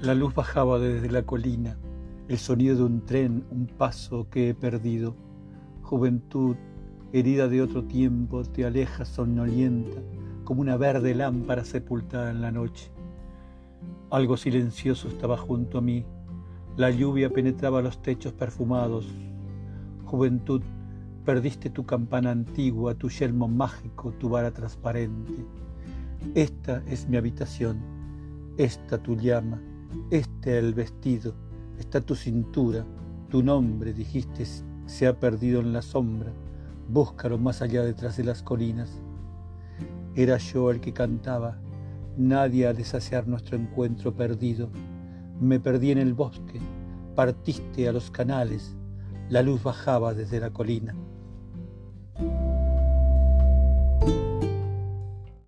La luz bajaba desde la colina, el sonido de un tren, un paso que he perdido. Juventud, herida de otro tiempo, te alejas somnolienta, como una verde lámpara sepultada en la noche. Algo silencioso estaba junto a mí. La lluvia penetraba los techos perfumados. Juventud, perdiste tu campana antigua, tu yelmo mágico, tu vara transparente. Esta es mi habitación, esta tu llama, este el vestido, está tu cintura, tu nombre, dijiste, se ha perdido en la sombra, búscalo más allá detrás de las colinas. Era yo el que cantaba, nadie ha de saciar nuestro encuentro perdido. Me perdí en el bosque, partiste a los canales, la luz bajaba desde la colina.